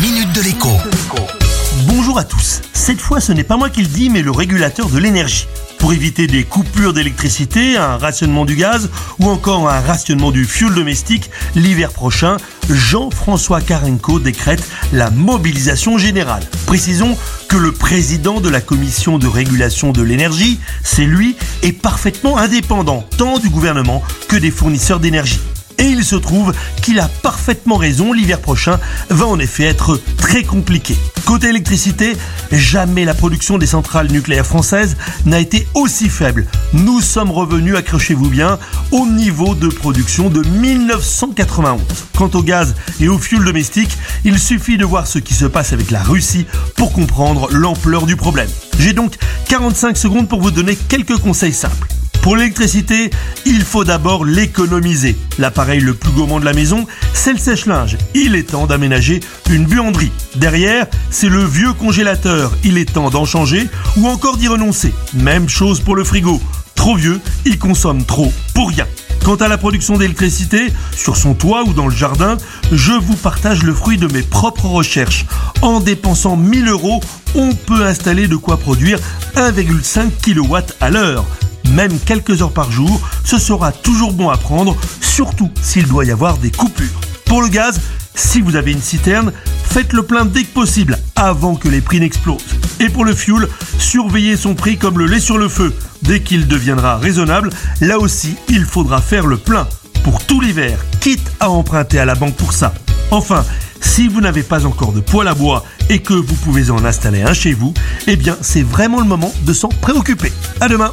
minute de l'écho. Bonjour à tous. Cette fois, ce n'est pas moi qui le dis, mais le régulateur de l'énergie. Pour éviter des coupures d'électricité, un rationnement du gaz ou encore un rationnement du fioul domestique, l'hiver prochain, Jean-François Karenko décrète la mobilisation générale. Précisons que le président de la commission de régulation de l'énergie, c'est lui, est parfaitement indépendant tant du gouvernement que des fournisseurs d'énergie. Et il se trouve qu'il a parfaitement raison, l'hiver prochain va en effet être très compliqué. Côté électricité, jamais la production des centrales nucléaires françaises n'a été aussi faible. Nous sommes revenus, accrochez-vous bien, au niveau de production de 1991. Quant au gaz et au fioul domestique, il suffit de voir ce qui se passe avec la Russie pour comprendre l'ampleur du problème. J'ai donc 45 secondes pour vous donner quelques conseils simples. Pour l'électricité, il faut d'abord l'économiser. L'appareil le plus gourmand de la maison, c'est le sèche-linge. Il est temps d'aménager une buanderie. Derrière, c'est le vieux congélateur. Il est temps d'en changer ou encore d'y renoncer. Même chose pour le frigo. Trop vieux, il consomme trop pour rien. Quant à la production d'électricité, sur son toit ou dans le jardin, je vous partage le fruit de mes propres recherches. En dépensant 1000 euros, on peut installer de quoi produire 1,5 kW à l'heure même quelques heures par jour, ce sera toujours bon à prendre, surtout s'il doit y avoir des coupures. Pour le gaz, si vous avez une citerne, faites le plein dès que possible, avant que les prix n'explosent. Et pour le fuel, surveillez son prix comme le lait sur le feu. Dès qu'il deviendra raisonnable, là aussi, il faudra faire le plein pour tout l'hiver, quitte à emprunter à la banque pour ça. Enfin, si vous n'avez pas encore de poêle à bois et que vous pouvez en installer un chez vous, eh bien c'est vraiment le moment de s'en préoccuper. À demain